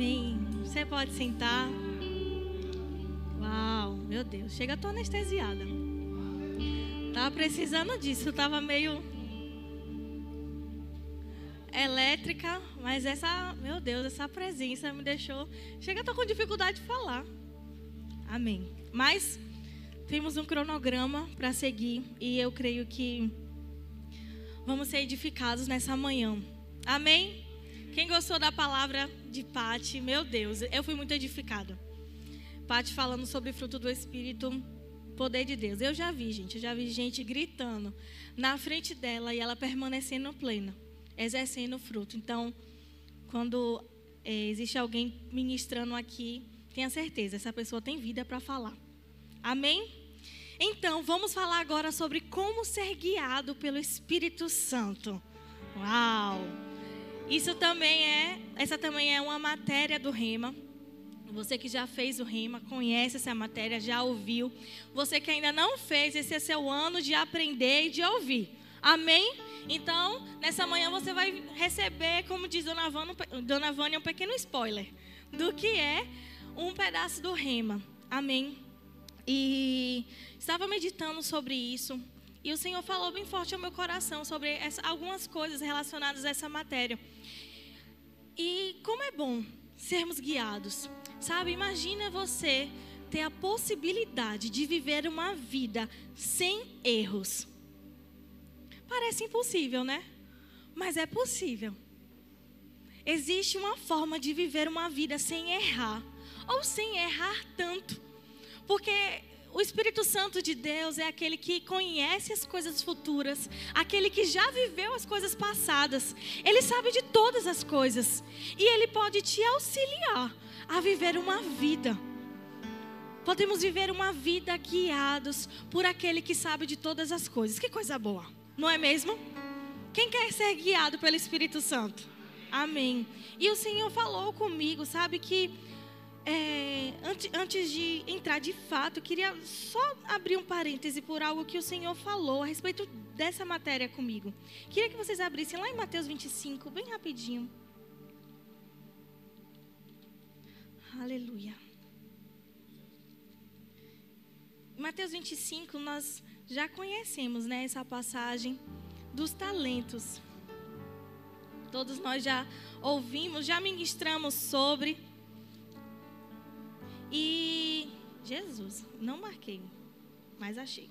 Amém. Você pode sentar. Uau, meu Deus, chega, tô anestesiada. Tava precisando disso, tava meio elétrica, mas essa, meu Deus, essa presença me deixou. Chega, tô com dificuldade de falar. Amém. Mas temos um cronograma para seguir e eu creio que vamos ser edificados nessa manhã. Amém? Quem gostou da palavra de Pati, meu Deus, eu fui muito edificada. Pati falando sobre fruto do Espírito, poder de Deus. Eu já vi, gente, eu já vi gente gritando na frente dela e ela permanecendo plena, exercendo fruto. Então, quando é, existe alguém ministrando aqui, tenha certeza, essa pessoa tem vida para falar. Amém? Então, vamos falar agora sobre como ser guiado pelo Espírito Santo. Uau! Isso também é, essa também é uma matéria do Rema. Você que já fez o Rema, conhece essa matéria, já ouviu. Você que ainda não fez, esse é seu ano de aprender e de ouvir. Amém? Então, nessa manhã você vai receber, como diz Dona Vânia, Dona Vânia um pequeno spoiler do que é um pedaço do Rema. Amém? E estava meditando sobre isso. E o Senhor falou bem forte ao meu coração sobre essa, algumas coisas relacionadas a essa matéria. E como é bom sermos guiados. Sabe, imagina você ter a possibilidade de viver uma vida sem erros. Parece impossível, né? Mas é possível. Existe uma forma de viver uma vida sem errar, ou sem errar tanto. Porque o Espírito Santo de Deus é aquele que conhece as coisas futuras, aquele que já viveu as coisas passadas. Ele sabe de todas as coisas e ele pode te auxiliar a viver uma vida. Podemos viver uma vida guiados por aquele que sabe de todas as coisas. Que coisa boa, não é mesmo? Quem quer ser guiado pelo Espírito Santo? Amém. E o Senhor falou comigo, sabe que é, antes, antes de entrar de fato, eu queria só abrir um parêntese por algo que o Senhor falou a respeito dessa matéria comigo. Queria que vocês abrissem lá em Mateus 25, bem rapidinho. Aleluia. Mateus 25, nós já conhecemos né, essa passagem dos talentos. Todos nós já ouvimos, já ministramos sobre. E Jesus, não marquei, mas achei.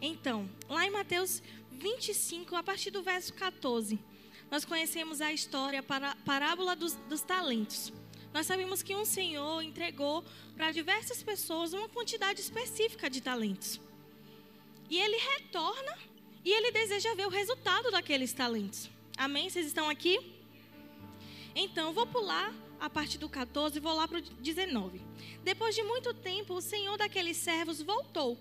Então, lá em Mateus 25, a partir do verso 14, nós conhecemos a história, a parábola dos, dos talentos. Nós sabemos que um Senhor entregou para diversas pessoas uma quantidade específica de talentos. E ele retorna e ele deseja ver o resultado daqueles talentos. Amém? Vocês estão aqui? Então, vou pular a partir do 14 e vou lá para o 19. Depois de muito tempo, o senhor daqueles servos voltou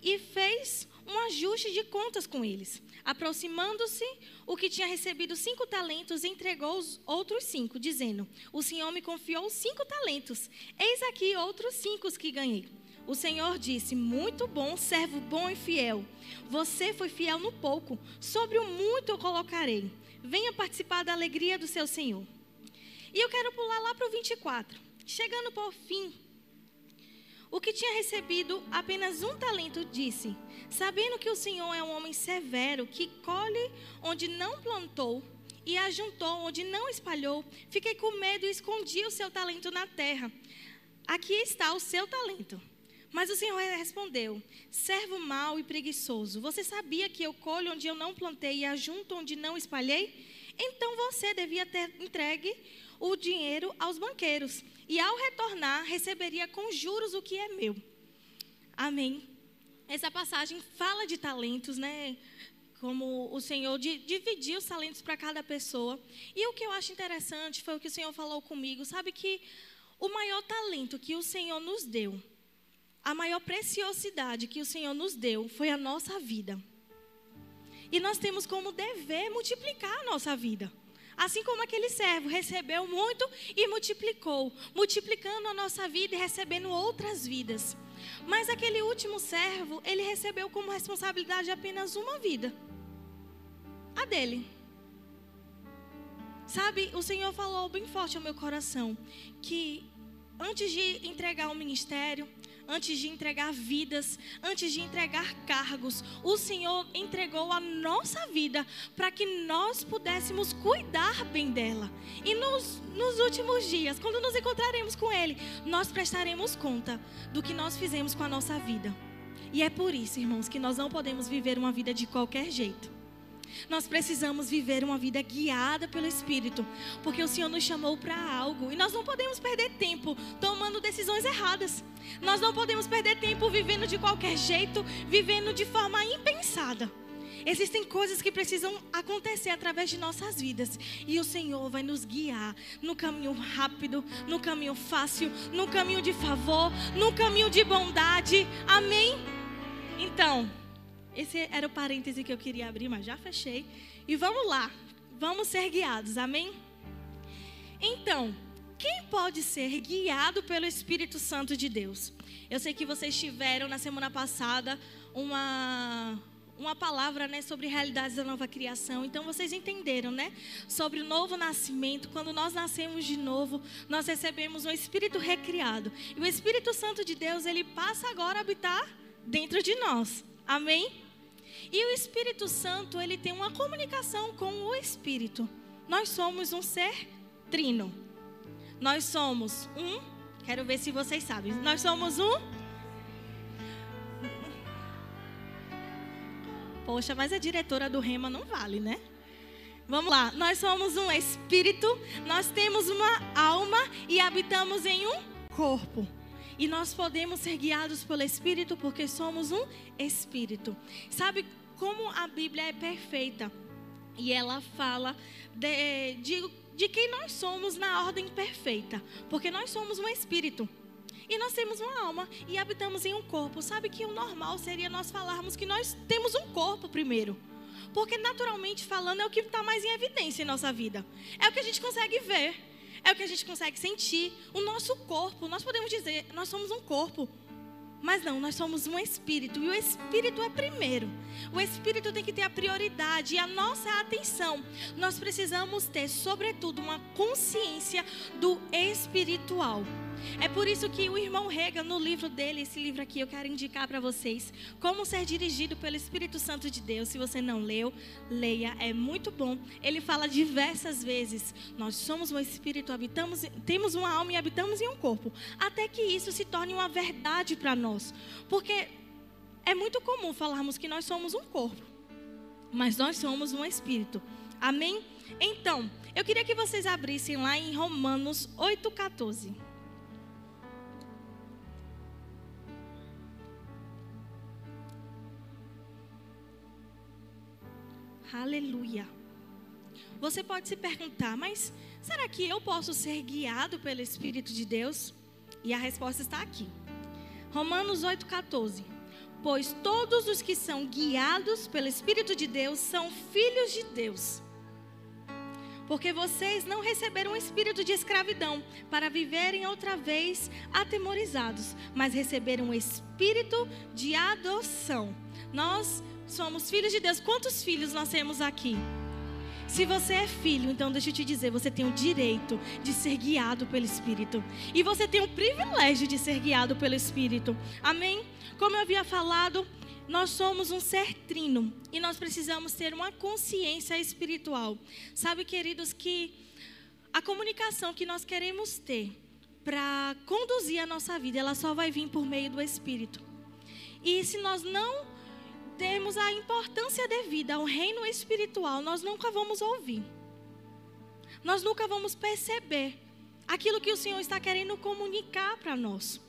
e fez um ajuste de contas com eles. Aproximando-se, o que tinha recebido cinco talentos entregou os outros cinco, dizendo: O senhor me confiou cinco talentos. Eis aqui outros cinco que ganhei. O Senhor disse: Muito bom, servo bom e fiel. Você foi fiel no pouco, sobre o muito eu colocarei. Venha participar da alegria do seu Senhor. E eu quero pular lá para o 24. Chegando por fim, o que tinha recebido apenas um talento disse: Sabendo que o Senhor é um homem severo, que colhe onde não plantou e ajuntou onde não espalhou, fiquei com medo e escondi o seu talento na terra. Aqui está o seu talento. Mas o Senhor respondeu: Servo mau e preguiçoso, você sabia que eu colho onde eu não plantei e ajunto onde não espalhei? Então você devia ter entregue o dinheiro aos banqueiros, e ao retornar, receberia com juros o que é meu. Amém. Essa passagem fala de talentos, né? Como o Senhor dividiu os talentos para cada pessoa. E o que eu acho interessante foi o que o Senhor falou comigo. Sabe que o maior talento que o Senhor nos deu, a maior preciosidade que o Senhor nos deu foi a nossa vida. E nós temos como dever multiplicar a nossa vida. Assim como aquele servo recebeu muito e multiplicou, multiplicando a nossa vida e recebendo outras vidas. Mas aquele último servo, ele recebeu como responsabilidade apenas uma vida. A dele. Sabe, o Senhor falou bem forte ao meu coração que antes de entregar o ministério, antes de entregar vidas, antes de entregar cargos, o Senhor entregou a nossa vida para que nós pudéssemos cuidar bem dela. E nos, nos últimos dias, quando nos encontraremos com Ele, nós prestaremos conta do que nós fizemos com a nossa vida. E é por isso, irmãos, que nós não podemos viver uma vida de qualquer jeito. Nós precisamos viver uma vida guiada pelo Espírito, porque o Senhor nos chamou para algo e nós não podemos perder tempo tomando decisões erradas. Nós não podemos perder tempo vivendo de qualquer jeito, vivendo de forma impensada. Existem coisas que precisam acontecer através de nossas vidas. E o Senhor vai nos guiar no caminho rápido, no caminho fácil, no caminho de favor, no caminho de bondade. Amém? Então, esse era o parêntese que eu queria abrir, mas já fechei. E vamos lá. Vamos ser guiados. Amém? Então, quem pode ser guiado pelo Espírito Santo de Deus? Eu sei que vocês tiveram na semana passada uma uma palavra, né, sobre realidades da nova criação. Então vocês entenderam, né, sobre o novo nascimento. Quando nós nascemos de novo, nós recebemos um espírito recriado. E o Espírito Santo de Deus, ele passa agora a habitar dentro de nós. Amém? E o Espírito Santo, ele tem uma comunicação com o Espírito. Nós somos um ser trino. Nós somos um. Quero ver se vocês sabem. Nós somos um. Poxa, mas a diretora do Rema não vale, né? Vamos lá. Nós somos um espírito, nós temos uma alma e habitamos em um corpo. E nós podemos ser guiados pelo Espírito porque somos um Espírito. Sabe como a Bíblia é perfeita? E ela fala de, de, de quem nós somos na ordem perfeita. Porque nós somos um Espírito. E nós temos uma alma e habitamos em um corpo. Sabe que o normal seria nós falarmos que nós temos um corpo primeiro. Porque naturalmente falando é o que está mais em evidência em nossa vida. É o que a gente consegue ver é o que a gente consegue sentir. O nosso corpo, nós podemos dizer, nós somos um corpo. Mas não, nós somos um espírito e o espírito é primeiro. O espírito tem que ter a prioridade e a nossa atenção. Nós precisamos ter, sobretudo, uma consciência do espiritual. É por isso que o irmão Rega, no livro dele, esse livro aqui, eu quero indicar para vocês como ser dirigido pelo Espírito Santo de Deus. Se você não leu, leia, é muito bom. Ele fala diversas vezes: nós somos um espírito, habitamos, temos uma alma e habitamos em um corpo, até que isso se torne uma verdade para nós. Porque é muito comum falarmos que nós somos um corpo, mas nós somos um espírito. Amém? Então, eu queria que vocês abrissem lá em Romanos 8,14. Aleluia. Você pode se perguntar, mas será que eu posso ser guiado pelo Espírito de Deus? E a resposta está aqui. Romanos 8,14. Pois todos os que são guiados pelo Espírito de Deus são filhos de Deus. Porque vocês não receberam um espírito de escravidão para viverem outra vez atemorizados, mas receberam um espírito de adoção. Nós somos filhos de Deus. Quantos filhos nós temos aqui? Se você é filho, então deixa eu te dizer, você tem o direito de ser guiado pelo Espírito. E você tem o privilégio de ser guiado pelo Espírito. Amém? Como eu havia falado, nós somos um ser trino e nós precisamos ter uma consciência espiritual. Sabe, queridos, que a comunicação que nós queremos ter para conduzir a nossa vida, ela só vai vir por meio do Espírito. E se nós não temos a importância devida ao reino espiritual, nós nunca vamos ouvir. Nós nunca vamos perceber aquilo que o Senhor está querendo comunicar para nós.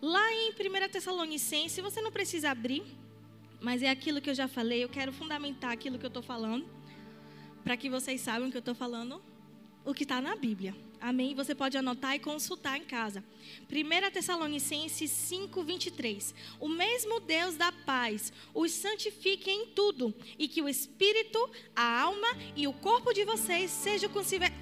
Lá em 1 Tessalonicenses, você não precisa abrir, mas é aquilo que eu já falei, eu quero fundamentar aquilo que eu estou falando, para que vocês saibam que eu estou falando o que está na Bíblia. Amém? Você pode anotar e consultar em casa. 1 Tessalonicenses 5, 23. O mesmo Deus da paz os santifique em tudo, e que o espírito, a alma e o corpo de vocês sejam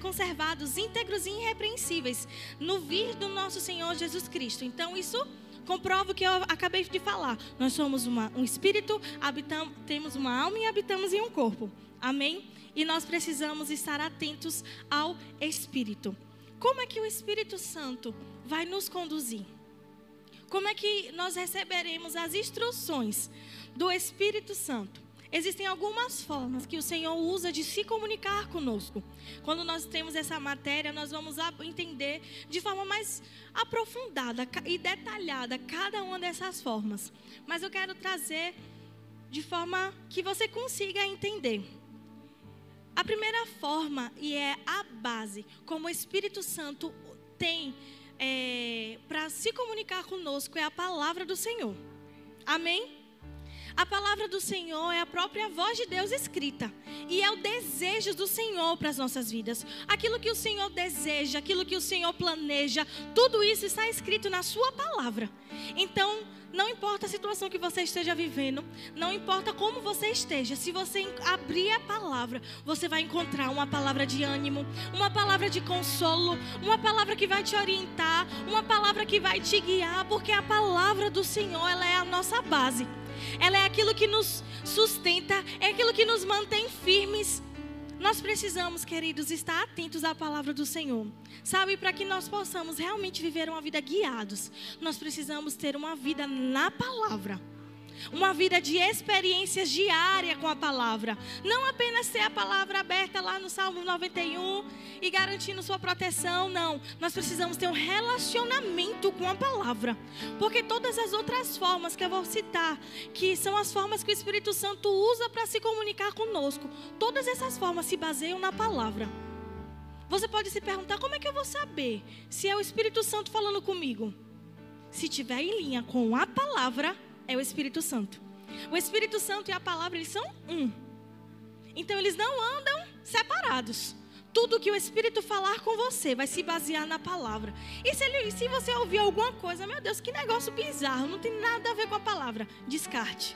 conservados íntegros e irrepreensíveis no vir do nosso Senhor Jesus Cristo. Então, isso comprova o que eu acabei de falar. Nós somos uma, um espírito, habitamos, temos uma alma e habitamos em um corpo. Amém? E nós precisamos estar atentos ao Espírito. Como é que o Espírito Santo vai nos conduzir? Como é que nós receberemos as instruções do Espírito Santo? Existem algumas formas que o Senhor usa de se comunicar conosco. Quando nós temos essa matéria, nós vamos entender de forma mais aprofundada e detalhada cada uma dessas formas. Mas eu quero trazer de forma que você consiga entender. A primeira forma, e é a base, como o Espírito Santo tem é, para se comunicar conosco, é a palavra do Senhor. Amém? A palavra do Senhor é a própria voz de Deus escrita. E é o desejo do Senhor para as nossas vidas. Aquilo que o Senhor deseja, aquilo que o Senhor planeja, tudo isso está escrito na Sua palavra. Então, não importa a situação que você esteja vivendo, não importa como você esteja, se você abrir a palavra, você vai encontrar uma palavra de ânimo, uma palavra de consolo, uma palavra que vai te orientar, uma palavra que vai te guiar, porque a palavra do Senhor, ela é a nossa base. Ela é aquilo que nos sustenta, é aquilo que nos mantém firmes. Nós precisamos, queridos, estar atentos à palavra do Senhor. Sabe, para que nós possamos realmente viver uma vida guiados, nós precisamos ter uma vida na palavra uma vida de experiências diárias com a palavra. Não apenas ter a palavra aberta lá no Salmo 91 e garantindo sua proteção, não. Nós precisamos ter um relacionamento com a palavra. Porque todas as outras formas que eu vou citar, que são as formas que o Espírito Santo usa para se comunicar conosco, todas essas formas se baseiam na palavra. Você pode se perguntar: como é que eu vou saber se é o Espírito Santo falando comigo? Se tiver em linha com a palavra, é o Espírito Santo. O Espírito Santo e a palavra, eles são um. Então, eles não andam separados. Tudo que o Espírito falar com você vai se basear na palavra. E se, ele, se você ouvir alguma coisa, meu Deus, que negócio bizarro, não tem nada a ver com a palavra, descarte.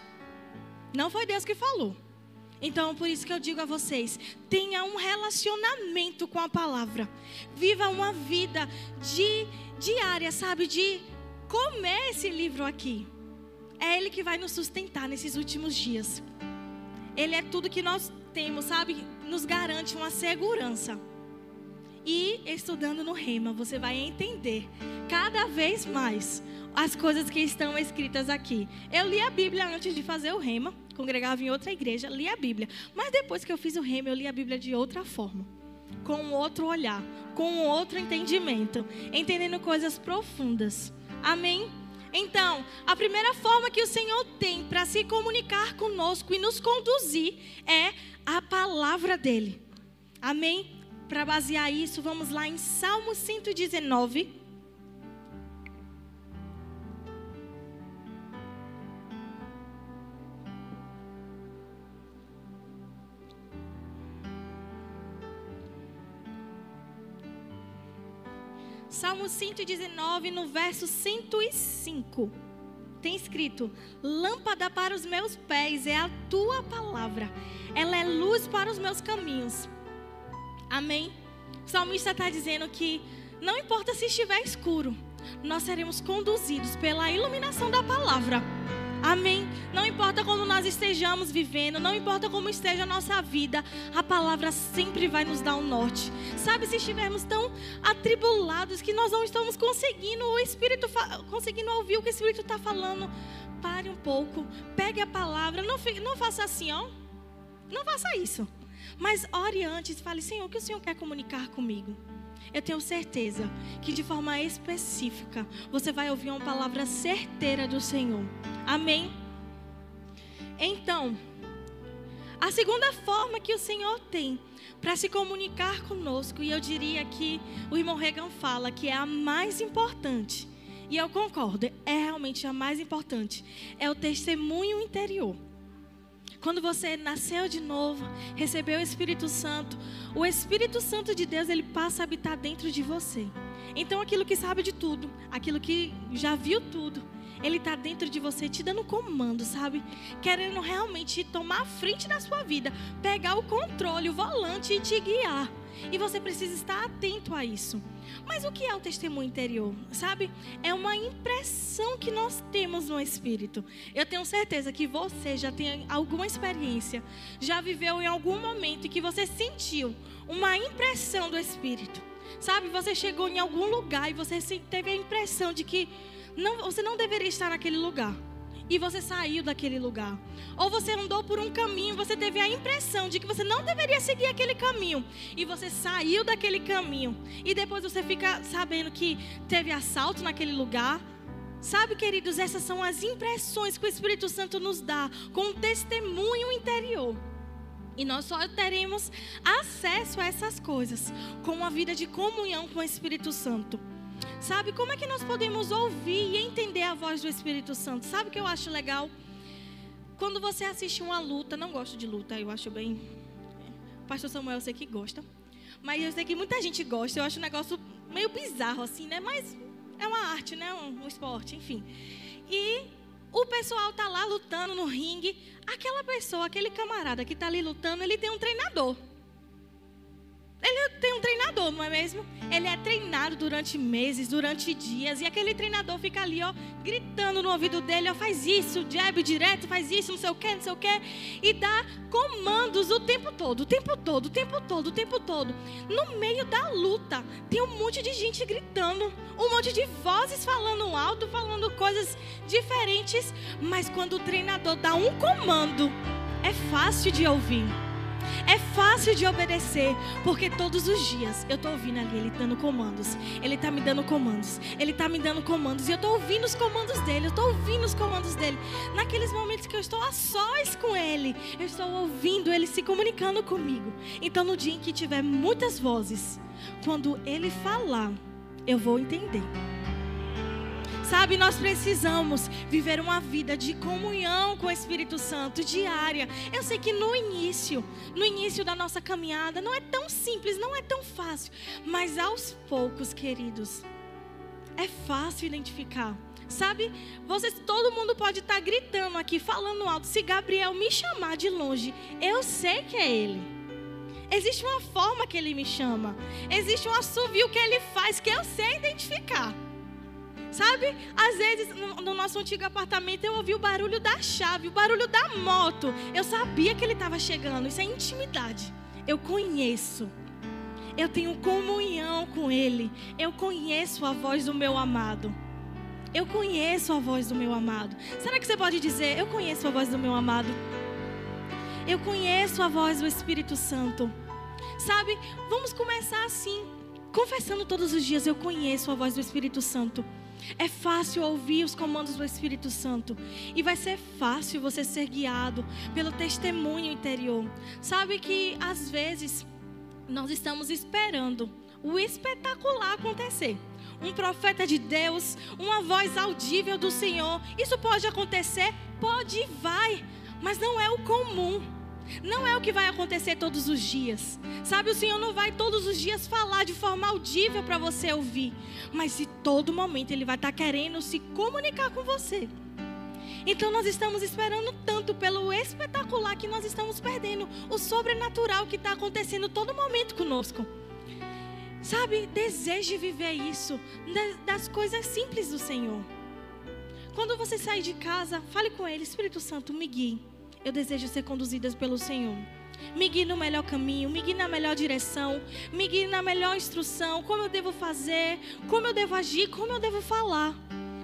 Não foi Deus que falou. Então, por isso que eu digo a vocês: tenha um relacionamento com a palavra. Viva uma vida de diária, sabe? De comer esse livro aqui. É Ele que vai nos sustentar nesses últimos dias. Ele é tudo que nós temos, sabe? Nos garante uma segurança. E estudando no Rema, você vai entender cada vez mais as coisas que estão escritas aqui. Eu li a Bíblia antes de fazer o Rema, congregava em outra igreja, li a Bíblia. Mas depois que eu fiz o Rema, eu li a Bíblia de outra forma, com outro olhar, com outro entendimento, entendendo coisas profundas. Amém? Então, a primeira forma que o Senhor tem para se comunicar conosco e nos conduzir é a palavra dele. Amém? Para basear isso, vamos lá em Salmo 119. Salmo 119, no verso 105. Tem escrito: Lâmpada para os meus pés é a tua palavra, ela é luz para os meus caminhos. Amém? O salmista está dizendo que não importa se estiver escuro, nós seremos conduzidos pela iluminação da palavra. Amém. Não importa como nós estejamos vivendo, não importa como esteja a nossa vida, a palavra sempre vai nos dar um norte. Sabe, se estivermos tão atribulados que nós não estamos conseguindo o Espírito, conseguindo ouvir o que o Espírito está falando, pare um pouco, pegue a palavra, não, não faça assim, ó. Não faça isso. Mas ore antes fale, Senhor, o que o Senhor quer comunicar comigo? Eu tenho certeza que de forma específica você vai ouvir uma palavra certeira do Senhor. Amém? Então, a segunda forma que o Senhor tem para se comunicar conosco, e eu diria que o irmão Regan fala que é a mais importante, e eu concordo, é realmente a mais importante, é o testemunho interior. Quando você nasceu de novo, recebeu o Espírito Santo, o Espírito Santo de Deus, ele passa a habitar dentro de você. Então aquilo que sabe de tudo, aquilo que já viu tudo, ele está dentro de você, te dando comando, sabe? Querendo realmente tomar a frente da sua vida, pegar o controle, o volante e te guiar. E você precisa estar atento a isso. Mas o que é o testemunho interior? Sabe? É uma impressão que nós temos no espírito. Eu tenho certeza que você já tem alguma experiência, já viveu em algum momento que você sentiu uma impressão do espírito. Sabe? Você chegou em algum lugar e você teve a impressão de que não, você não deveria estar naquele lugar e você saiu daquele lugar. Ou você andou por um caminho, você teve a impressão de que você não deveria seguir aquele caminho e você saiu daquele caminho. E depois você fica sabendo que teve assalto naquele lugar. Sabe, queridos, essas são as impressões que o Espírito Santo nos dá com um testemunho interior. E nós só teremos acesso a essas coisas com uma vida de comunhão com o Espírito Santo. Sabe como é que nós podemos ouvir e entender a voz do Espírito Santo? Sabe o que eu acho legal? Quando você assiste uma luta, não gosto de luta, eu acho bem. Pastor Samuel eu sei que gosta. Mas eu sei que muita gente gosta. Eu acho um negócio meio bizarro, assim, né? Mas é uma arte, né? Um, um esporte, enfim. E o pessoal tá lá lutando no ringue. Aquela pessoa, aquele camarada que tá ali lutando, ele tem um treinador. Ele tem um treinador, não é mesmo? Ele é treinado durante meses, durante dias, e aquele treinador fica ali, ó, gritando no ouvido dele, ó, faz isso, jab direto, faz isso, não sei o que, não sei o que, e dá comandos o tempo todo, o tempo todo, o tempo todo, o tempo todo. No meio da luta, tem um monte de gente gritando, um monte de vozes falando alto, falando coisas diferentes, mas quando o treinador dá um comando, é fácil de ouvir. É fácil de obedecer, porque todos os dias eu estou ouvindo ali ele dando comandos. Ele está me dando comandos. Ele está me dando comandos. E eu estou ouvindo os comandos dele. Eu estou ouvindo os comandos dele. Naqueles momentos que eu estou a sós com ele, eu estou ouvindo ele se comunicando comigo. Então, no dia em que tiver muitas vozes, quando ele falar, eu vou entender. Sabe, nós precisamos viver uma vida de comunhão com o Espírito Santo diária. Eu sei que no início, no início da nossa caminhada, não é tão simples, não é tão fácil, mas aos poucos, queridos, é fácil identificar. Sabe, vocês, todo mundo pode estar gritando aqui, falando alto. Se Gabriel me chamar de longe, eu sei que é ele. Existe uma forma que ele me chama. Existe um assovio que ele faz que eu sei identificar. Sabe? Às vezes, no, no, nosso antigo apartamento, eu ouvi o barulho da chave, o barulho da moto. Eu sabia que ele estava chegando. Isso é intimidade. Eu conheço. Eu tenho comunhão com Ele. Eu conheço a voz do meu amado. Eu conheço a voz do meu amado. Será que você pode dizer, eu conheço a voz do meu amado? Eu conheço a voz do Espírito Santo. Sabe? Vamos começar assim, confessando todos os dias, eu conheço a voz do Espírito Santo. É fácil ouvir os comandos do Espírito Santo. E vai ser fácil você ser guiado pelo testemunho interior. Sabe que às vezes nós estamos esperando o espetacular acontecer. Um profeta de Deus, uma voz audível do Senhor. Isso pode acontecer? Pode e vai. Mas não é o comum. Não é o que vai acontecer todos os dias. Sabe, o Senhor não vai todos os dias falar de forma audível para você ouvir. Mas em todo momento Ele vai estar tá querendo se comunicar com você. Então nós estamos esperando tanto pelo espetacular que nós estamos perdendo o sobrenatural que está acontecendo todo momento conosco. Sabe, deseje viver isso das coisas simples do Senhor. Quando você sair de casa, fale com Ele, Espírito Santo, me guie eu desejo ser conduzida pelo Senhor. Me guie no melhor caminho, me guie na melhor direção, me guie na melhor instrução, como eu devo fazer, como eu devo agir, como eu devo falar.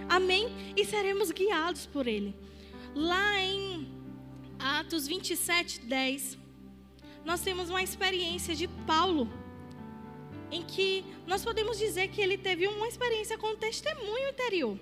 Amém? E seremos guiados por Ele. Lá em Atos 27, 10, nós temos uma experiência de Paulo, em que nós podemos dizer que ele teve uma experiência com testemunho interior.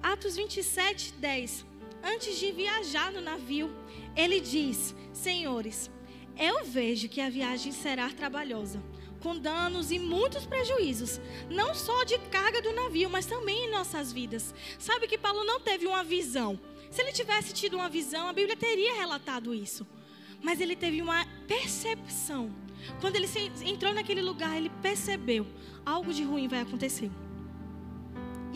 Atos 27, 10 antes de viajar no navio, ele diz: Senhores, eu vejo que a viagem será trabalhosa, com danos e muitos prejuízos, não só de carga do navio, mas também em nossas vidas. Sabe que Paulo não teve uma visão. Se ele tivesse tido uma visão, a Bíblia teria relatado isso. Mas ele teve uma percepção. Quando ele entrou naquele lugar, ele percebeu: algo de ruim vai acontecer.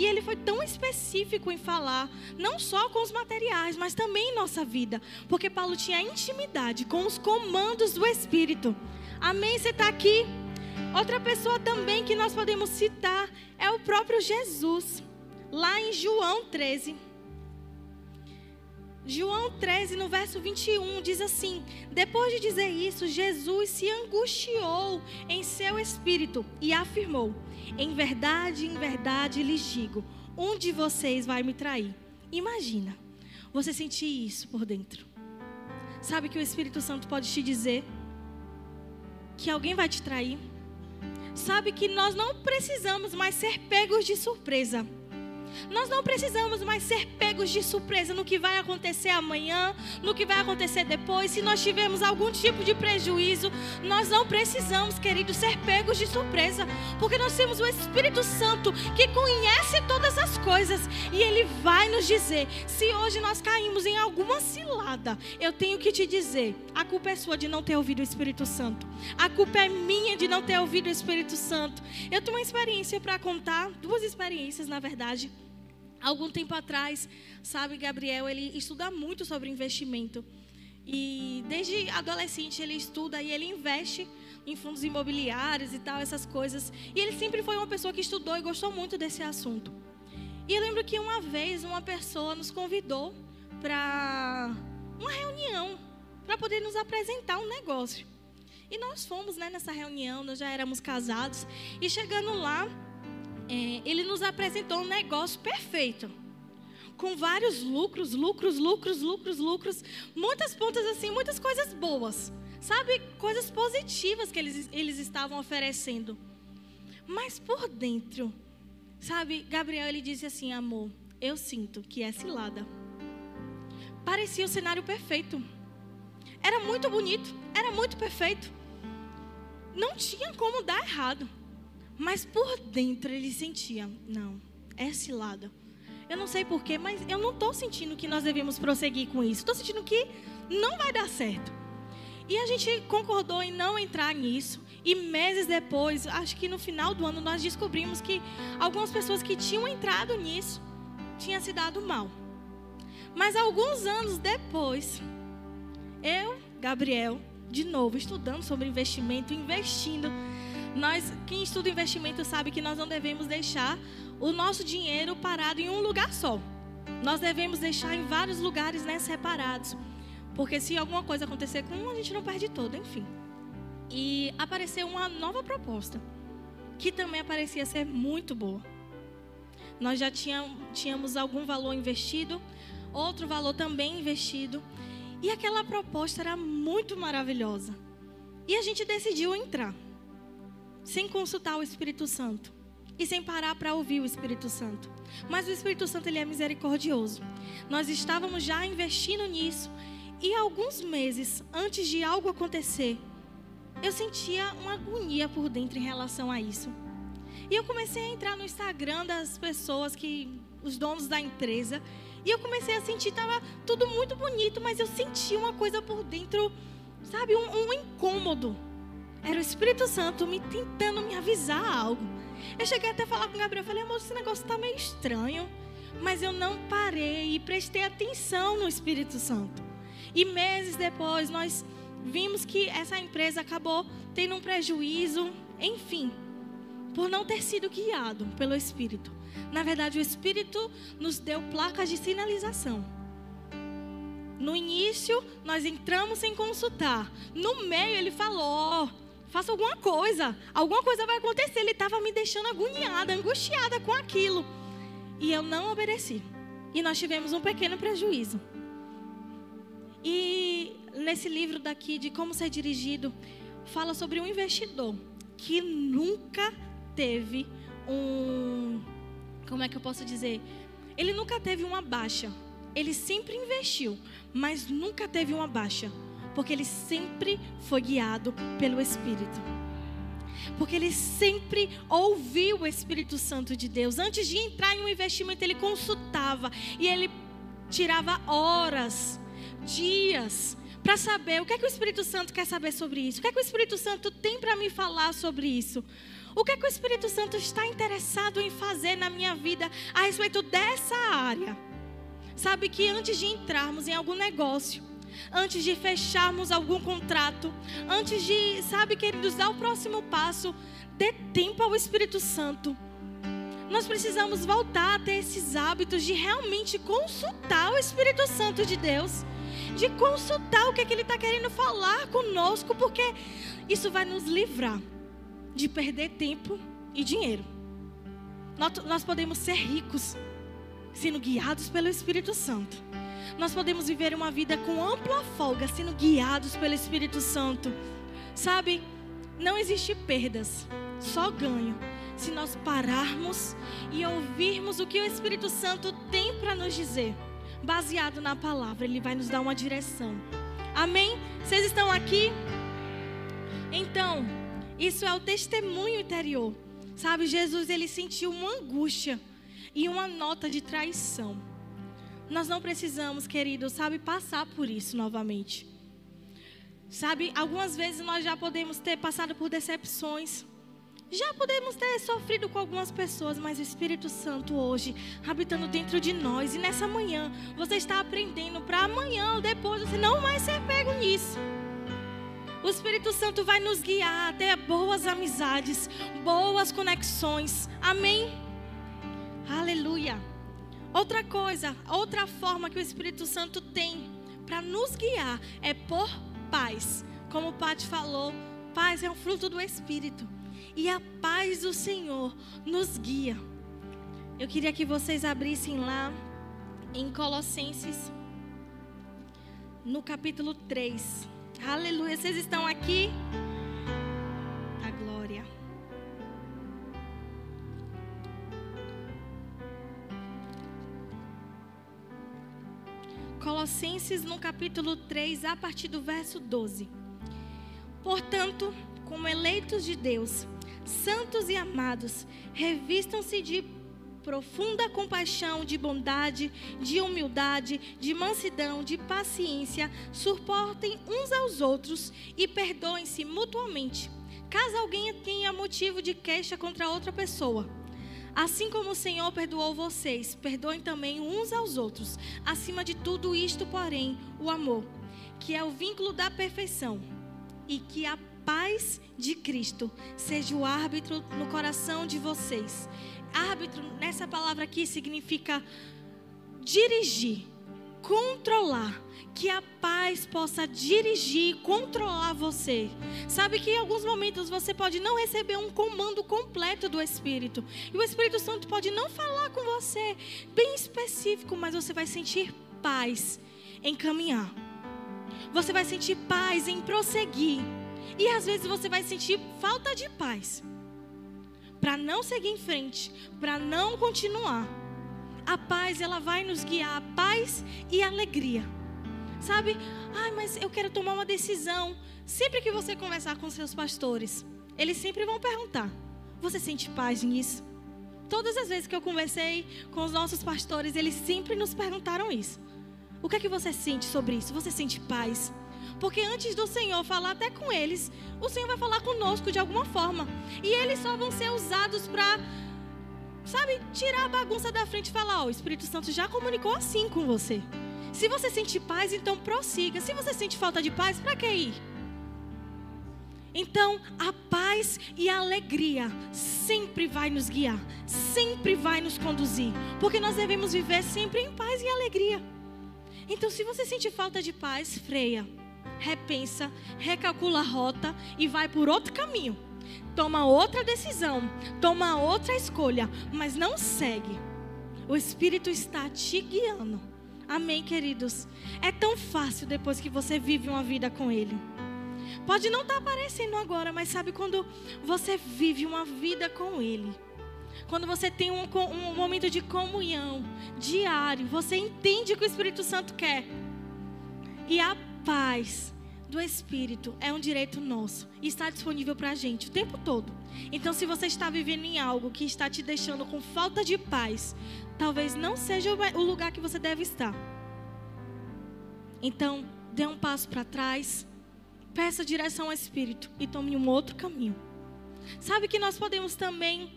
E ele foi tão específico em falar, não só com os materiais, mas também em nossa vida. Porque Paulo tinha intimidade com os comandos do Espírito. Amém? Você está aqui? Outra pessoa também que nós podemos citar é o próprio Jesus, lá em João 13. João 13, no verso 21, diz assim: Depois de dizer isso, Jesus se angustiou em seu espírito e afirmou: Em verdade, em verdade lhes digo, um de vocês vai me trair. Imagina, você sentir isso por dentro. Sabe que o Espírito Santo pode te dizer que alguém vai te trair? Sabe que nós não precisamos mais ser pegos de surpresa. Nós não precisamos mais ser pegos de surpresa no que vai acontecer amanhã, no que vai acontecer depois. Se nós tivermos algum tipo de prejuízo, nós não precisamos, queridos, ser pegos de surpresa, porque nós temos o Espírito Santo que conhece todas as coisas e ele vai nos dizer: se hoje nós caímos em alguma cilada, eu tenho que te dizer: a culpa é sua de não ter ouvido o Espírito Santo, a culpa é minha de não ter ouvido o Espírito Santo. Eu tenho uma experiência para contar, duas experiências, na verdade. Algum tempo atrás, sabe, Gabriel, ele estuda muito sobre investimento. E desde adolescente ele estuda e ele investe em fundos imobiliários e tal, essas coisas. E ele sempre foi uma pessoa que estudou e gostou muito desse assunto. E eu lembro que uma vez uma pessoa nos convidou para uma reunião, para poder nos apresentar um negócio. E nós fomos né, nessa reunião, nós já éramos casados. E chegando lá, é, ele nos apresentou um negócio perfeito. Com vários lucros, lucros, lucros, lucros, lucros. Muitas pontas assim, muitas coisas boas. Sabe? Coisas positivas que eles, eles estavam oferecendo. Mas por dentro, sabe? Gabriel, ele disse assim: amor, eu sinto que é cilada. Parecia o cenário perfeito. Era muito bonito, era muito perfeito. Não tinha como dar errado. Mas por dentro ele sentia, não, é cilada. Eu não sei porquê, mas eu não estou sentindo que nós devemos prosseguir com isso. Estou sentindo que não vai dar certo. E a gente concordou em não entrar nisso. E meses depois, acho que no final do ano, nós descobrimos que algumas pessoas que tinham entrado nisso tinham se dado mal. Mas alguns anos depois, eu, Gabriel, de novo, estudando sobre investimento, investindo nós, quem estuda investimento sabe que nós não devemos deixar o nosso dinheiro parado em um lugar só. Nós devemos deixar em vários lugares né, separados. Porque se alguma coisa acontecer com um, a gente não perde todo, enfim. E apareceu uma nova proposta, que também parecia ser muito boa. Nós já tínhamos, algum valor investido, outro valor também investido. E aquela proposta era muito maravilhosa. E a gente decidiu entrar sem consultar o Espírito Santo e sem parar para ouvir o Espírito Santo. Mas o Espírito Santo ele é misericordioso. Nós estávamos já investindo nisso e alguns meses antes de algo acontecer, eu sentia uma agonia por dentro em relação a isso. E eu comecei a entrar no Instagram das pessoas que os donos da empresa e eu comecei a sentir tava tudo muito bonito, mas eu sentia uma coisa por dentro, sabe, um, um incômodo. Era o Espírito Santo me tentando me avisar algo. Eu cheguei até a falar com o Gabriel, falei, amor, esse negócio está meio estranho. Mas eu não parei e prestei atenção no Espírito Santo. E meses depois nós vimos que essa empresa acabou tendo um prejuízo, enfim, por não ter sido guiado pelo Espírito. Na verdade, o Espírito nos deu placas de sinalização. No início, nós entramos sem consultar. No meio, ele falou: faça alguma coisa. Alguma coisa vai acontecer. Ele estava me deixando agoniada, angustiada com aquilo. E eu não obedeci. E nós tivemos um pequeno prejuízo. E nesse livro daqui de como ser dirigido, fala sobre um investidor que nunca teve um. Como é que eu posso dizer? Ele nunca teve uma baixa. Ele sempre investiu, mas nunca teve uma baixa porque ele sempre foi guiado pelo Espírito. Porque ele sempre ouviu o Espírito Santo de Deus. Antes de entrar em um investimento, ele consultava e ele tirava horas, dias, para saber o que é que o Espírito Santo quer saber sobre isso. O que é que o Espírito Santo tem para me falar sobre isso. O que é que o Espírito Santo está interessado em fazer na minha vida a respeito dessa área? Sabe que antes de entrarmos em algum negócio, antes de fecharmos algum contrato, antes de, sabe, queridos, dar o próximo passo, dê tempo ao Espírito Santo. Nós precisamos voltar a ter esses hábitos de realmente consultar o Espírito Santo de Deus, de consultar o que, é que Ele está querendo falar conosco, porque isso vai nos livrar de perder tempo e dinheiro. Nós, nós podemos ser ricos sendo guiados pelo Espírito Santo. Nós podemos viver uma vida com ampla folga sendo guiados pelo Espírito Santo. Sabe, não existe perdas, só ganho se nós pararmos e ouvirmos o que o Espírito Santo tem para nos dizer, baseado na palavra, ele vai nos dar uma direção. Amém? Vocês estão aqui? Então, isso é o testemunho interior. Sabe, Jesus ele sentiu uma angústia e uma nota de traição. Nós não precisamos, querido, sabe, passar por isso novamente. Sabe, algumas vezes nós já podemos ter passado por decepções, já podemos ter sofrido com algumas pessoas, mas o Espírito Santo hoje habitando dentro de nós. E nessa manhã você está aprendendo para amanhã ou depois você não vai ser pego nisso. O Espírito Santo vai nos guiar até boas amizades, boas conexões. Amém? Aleluia. Outra coisa, outra forma que o Espírito Santo tem para nos guiar é por paz. Como o Pati falou, paz é um fruto do Espírito e a paz do Senhor nos guia. Eu queria que vocês abrissem lá em Colossenses, no capítulo 3. Aleluia, vocês estão aqui? Colossenses no capítulo 3, a partir do verso 12. Portanto, como eleitos de Deus, santos e amados, revistam-se de profunda compaixão, de bondade, de humildade, de mansidão, de paciência, suportem uns aos outros e perdoem-se mutuamente, caso alguém tenha motivo de queixa contra outra pessoa. Assim como o Senhor perdoou vocês, perdoem também uns aos outros. Acima de tudo isto, porém, o amor, que é o vínculo da perfeição, e que a paz de Cristo seja o árbitro no coração de vocês. Árbitro, nessa palavra aqui, significa dirigir, controlar. Que a paz possa dirigir, controlar você. Sabe que em alguns momentos você pode não receber um comando completo do Espírito. E o Espírito Santo pode não falar com você bem específico, mas você vai sentir paz em caminhar. Você vai sentir paz em prosseguir. E às vezes você vai sentir falta de paz. Para não seguir em frente, para não continuar. A paz, ela vai nos guiar a paz e a alegria. Sabe? Ai, mas eu quero tomar uma decisão. Sempre que você conversar com seus pastores, eles sempre vão perguntar: Você sente paz nisso? Todas as vezes que eu conversei com os nossos pastores, eles sempre nos perguntaram isso. O que é que você sente sobre isso? Você sente paz? Porque antes do Senhor falar até com eles, o Senhor vai falar conosco de alguma forma. E eles só vão ser usados para, sabe, tirar a bagunça da frente e falar: Ó, oh, o Espírito Santo já comunicou assim com você. Se você sente paz, então prossiga. Se você sente falta de paz, para que ir? Então, a paz e a alegria sempre vai nos guiar, sempre vai nos conduzir, porque nós devemos viver sempre em paz e alegria. Então, se você sente falta de paz, freia repensa, recalcula a rota e vai por outro caminho. Toma outra decisão, toma outra escolha, mas não segue. O Espírito está te guiando. Amém, queridos? É tão fácil depois que você vive uma vida com Ele. Pode não estar tá aparecendo agora, mas sabe quando você vive uma vida com Ele? Quando você tem um, um momento de comunhão diário, você entende o que o Espírito Santo quer. E a paz do Espírito é um direito nosso e está disponível para a gente o tempo todo. Então, se você está vivendo em algo que está te deixando com falta de paz, talvez não seja o lugar que você deve estar. Então, dê um passo para trás, peça direção ao Espírito e tome um outro caminho. Sabe que nós podemos também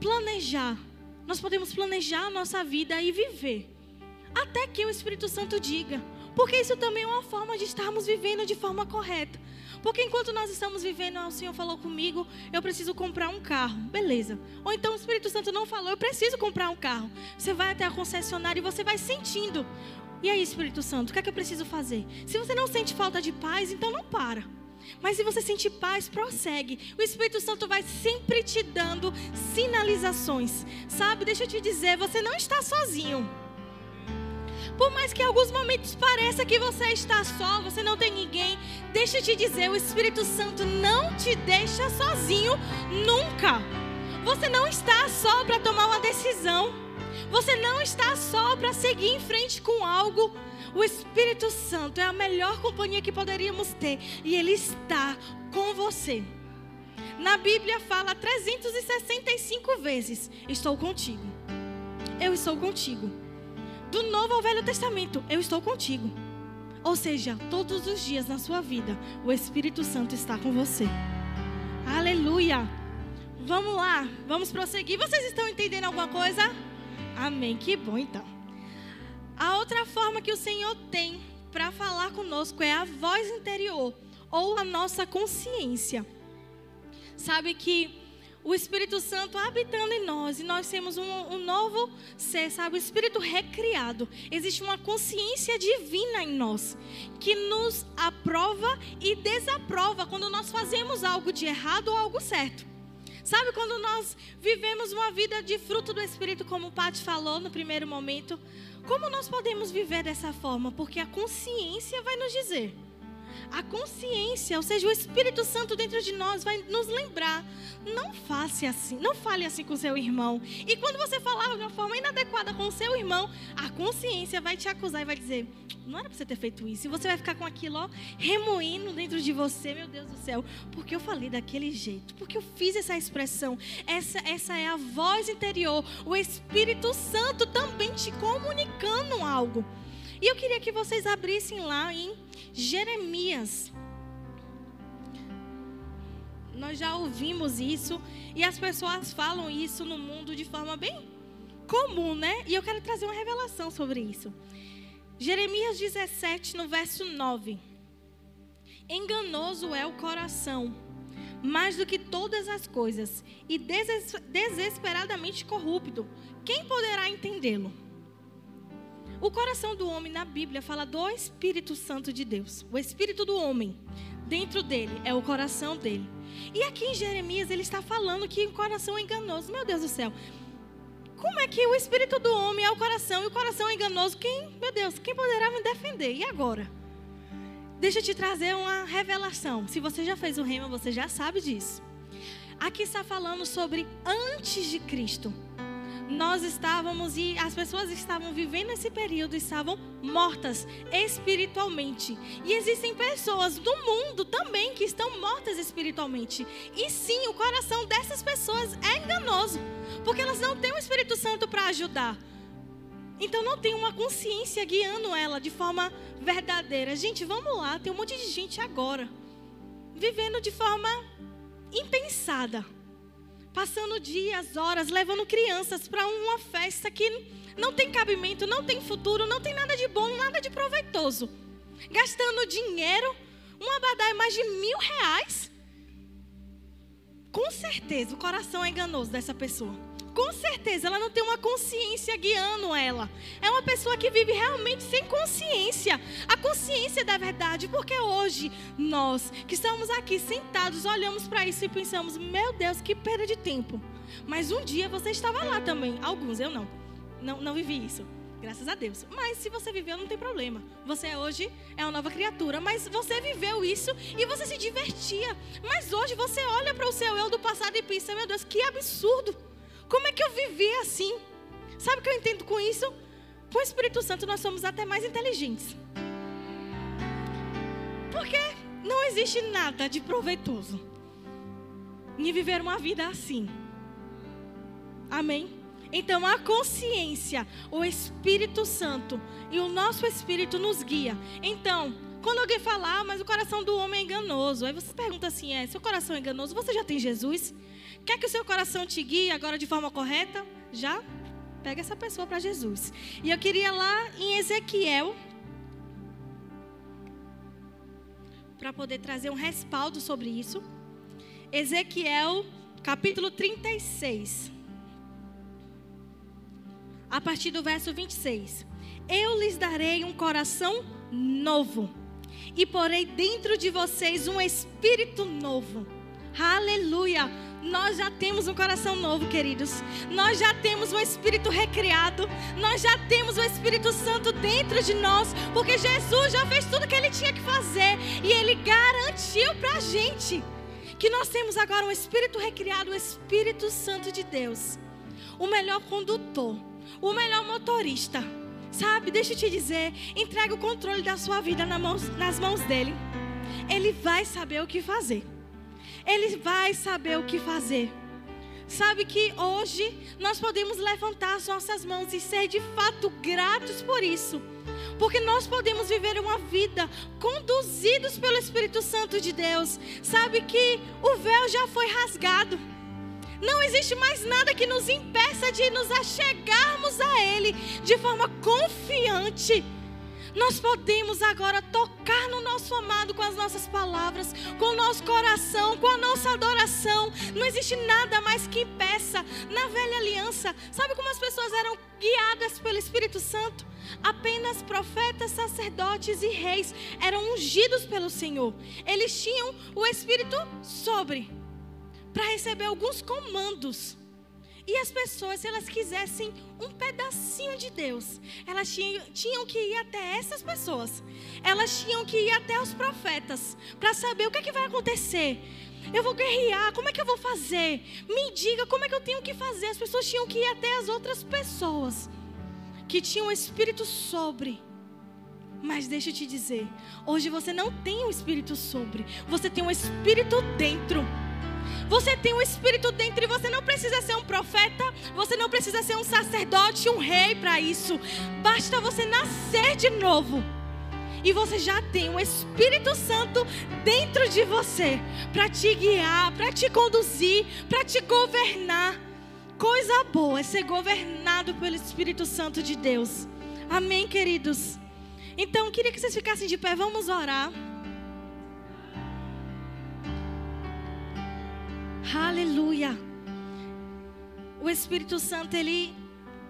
planejar, nós podemos planejar a nossa vida e viver, até que o Espírito Santo diga. Porque isso também é uma forma de estarmos vivendo de forma correta. Porque enquanto nós estamos vivendo, o Senhor falou comigo, eu preciso comprar um carro. Beleza. Ou então o Espírito Santo não falou, eu preciso comprar um carro. Você vai até a concessionária e você vai sentindo. E aí, Espírito Santo, o que é que eu preciso fazer? Se você não sente falta de paz, então não para. Mas se você sentir paz, prossegue. O Espírito Santo vai sempre te dando sinalizações. Sabe, deixa eu te dizer, você não está sozinho. Por mais que em alguns momentos pareça que você está só, você não tem ninguém, deixa eu te dizer, o Espírito Santo não te deixa sozinho nunca. Você não está só para tomar uma decisão. Você não está só para seguir em frente com algo. O Espírito Santo é a melhor companhia que poderíamos ter e ele está com você. Na Bíblia fala 365 vezes: Estou contigo. Eu estou contigo do Novo ao Velho Testamento, eu estou contigo. Ou seja, todos os dias na sua vida, o Espírito Santo está com você. Aleluia! Vamos lá, vamos prosseguir. Vocês estão entendendo alguma coisa? Amém, que bom então. A outra forma que o Senhor tem para falar conosco é a voz interior ou a nossa consciência. Sabe que o Espírito Santo habitando em nós e nós temos um, um, novo ser, sabe? O Espírito recriado. Existe uma consciência divina em nós que nos aprova e desaprova quando nós fazemos algo de errado ou algo certo. Sabe quando nós vivemos uma vida de fruto do Espírito, como o Pati falou no primeiro momento? Como nós podemos viver dessa forma? Porque a consciência vai nos dizer a consciência, ou seja, o Espírito Santo dentro de nós vai nos lembrar. Não faça assim, não fale assim com seu irmão. E quando você falar de uma forma inadequada com seu irmão, a consciência vai te acusar e vai dizer: não era para você ter feito isso. E você vai ficar com aquilo ó, remoendo dentro de você, meu Deus do céu, porque eu falei daquele jeito, porque eu fiz essa expressão. Essa, essa é a voz interior, o Espírito Santo também te comunicando algo. E eu queria que vocês abrissem lá em Jeremias. Nós já ouvimos isso e as pessoas falam isso no mundo de forma bem comum, né? E eu quero trazer uma revelação sobre isso. Jeremias 17, no verso 9. Enganoso é o coração, mais do que todas as coisas, e desesperadamente corrupto. Quem poderá entendê-lo? O coração do homem na Bíblia fala do Espírito Santo de Deus. O espírito do homem dentro dele é o coração dele. E aqui em Jeremias ele está falando que o coração é enganoso. Meu Deus do céu. Como é que o espírito do homem é o coração e o coração é enganoso? Quem, meu Deus, quem poderá me defender? E agora? Deixa eu te trazer uma revelação. Se você já fez o rema, você já sabe disso. Aqui está falando sobre antes de Cristo nós estávamos e as pessoas estavam vivendo esse período, estavam mortas espiritualmente. E existem pessoas do mundo também que estão mortas espiritualmente. E sim, o coração dessas pessoas é enganoso, porque elas não têm o Espírito Santo para ajudar. Então não tem uma consciência guiando ela de forma verdadeira. Gente, vamos lá, tem um monte de gente agora vivendo de forma impensada passando dias, horas, levando crianças para uma festa que não tem cabimento, não tem futuro, não tem nada de bom, nada de proveitoso. Gastando dinheiro, um abadá é mais de mil reais. Com certeza o coração é enganoso dessa pessoa com certeza ela não tem uma consciência guiando ela. É uma pessoa que vive realmente sem consciência. A consciência da verdade, porque hoje nós que estamos aqui sentados olhamos para isso e pensamos: meu Deus, que perda de tempo. Mas um dia você estava lá também. Alguns, eu não. Não, não vivi isso. Graças a Deus. Mas se você viveu, não tem problema. Você hoje é uma nova criatura. Mas você viveu isso e você se divertia. Mas hoje você olha para o seu eu do passado e pensa: meu Deus, que absurdo. Como é que eu vivi assim? Sabe o que eu entendo com isso? Com o Espírito Santo nós somos até mais inteligentes. Porque não existe nada de proveitoso em viver uma vida assim. Amém? Então a consciência, o Espírito Santo e o nosso Espírito nos guia. Então, quando alguém falar, mas o coração do homem é enganoso, aí você pergunta assim: é, seu coração é enganoso? Você já tem Jesus? Quer que o seu coração te guie agora de forma correta? Já? Pega essa pessoa para Jesus. E eu queria lá em Ezequiel. para poder trazer um respaldo sobre isso. Ezequiel, capítulo 36. A partir do verso 26. Eu lhes darei um coração novo, e porei dentro de vocês um espírito novo. Aleluia! Nós já temos um coração novo, queridos. Nós já temos um espírito recriado. Nós já temos o Espírito Santo dentro de nós, porque Jesus já fez tudo que ele tinha que fazer e ele garantiu para a gente que nós temos agora um espírito recriado, o Espírito Santo de Deus, o melhor condutor, o melhor motorista. Sabe, deixa eu te dizer, entrega o controle da sua vida nas mãos dele. Ele vai saber o que fazer. Ele vai saber o que fazer. Sabe que hoje nós podemos levantar as nossas mãos e ser de fato gratos por isso. Porque nós podemos viver uma vida conduzidos pelo Espírito Santo de Deus. Sabe que o véu já foi rasgado. Não existe mais nada que nos impeça de nos achegarmos a Ele de forma confiante nós podemos agora tocar no nosso amado com as nossas palavras, com o nosso coração, com a nossa adoração. Não existe nada mais que impeça. Na velha aliança, sabe como as pessoas eram guiadas pelo Espírito Santo? Apenas profetas, sacerdotes e reis eram ungidos pelo Senhor. Eles tinham o Espírito sobre para receber alguns comandos. E as pessoas, se elas quisessem um pedacinho de Deus, elas tinham, tinham que ir até essas pessoas. Elas tinham que ir até os profetas para saber o que, é que vai acontecer. Eu vou guerrear, como é que eu vou fazer? Me diga como é que eu tenho que fazer. As pessoas tinham que ir até as outras pessoas que tinham o espírito sobre. Mas deixa eu te dizer, hoje você não tem o espírito sobre, você tem um espírito dentro. Você tem um espírito dentro e você não precisa ser um profeta, você não precisa ser um sacerdote, um rei para isso. Basta você nascer de novo. E você já tem um Espírito Santo dentro de você para te guiar, para te conduzir, para te governar. Coisa boa é ser governado pelo Espírito Santo de Deus. Amém, queridos? Então, queria que vocês ficassem de pé, vamos orar. Aleluia. O Espírito Santo, ele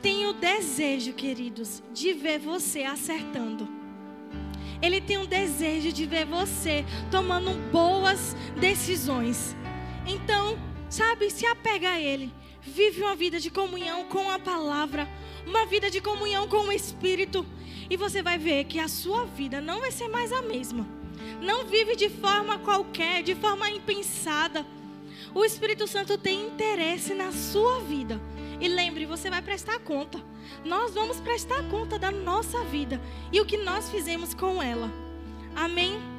tem o desejo, queridos, de ver você acertando. Ele tem um desejo de ver você tomando boas decisões. Então, sabe, se apega a Ele. Vive uma vida de comunhão com a palavra, uma vida de comunhão com o Espírito. E você vai ver que a sua vida não vai ser mais a mesma. Não vive de forma qualquer, de forma impensada o Espírito Santo tem interesse na sua vida. E lembre, você vai prestar conta. Nós vamos prestar conta da nossa vida e o que nós fizemos com ela. Amém?